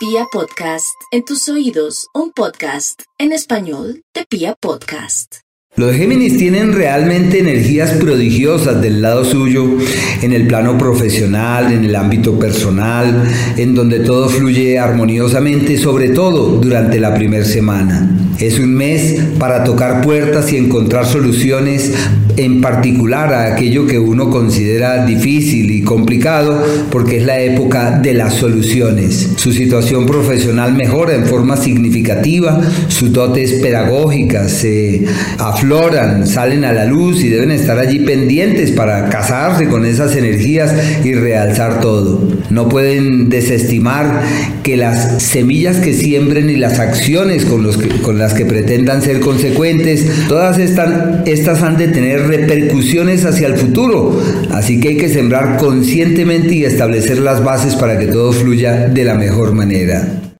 Pia Podcast, en tus oídos, un podcast en español de Pia Podcast. Los Géminis tienen realmente energías prodigiosas del lado suyo, en el plano profesional, en el ámbito personal, en donde todo fluye armoniosamente, sobre todo durante la primera semana. Es un mes para tocar puertas y encontrar soluciones en particular a aquello que uno considera difícil y complicado porque es la época de las soluciones. Su situación profesional mejora en forma significativa, sus dotes pedagógicas se afloran, salen a la luz y deben estar allí pendientes para casarse con esas energías y realzar todo. No pueden desestimar que las semillas que siembren y las acciones con, los con las que pretendan ser consecuentes, todas estas, estas han de repercusiones hacia el futuro. Así que hay que sembrar conscientemente y establecer las bases para que todo fluya de la mejor manera.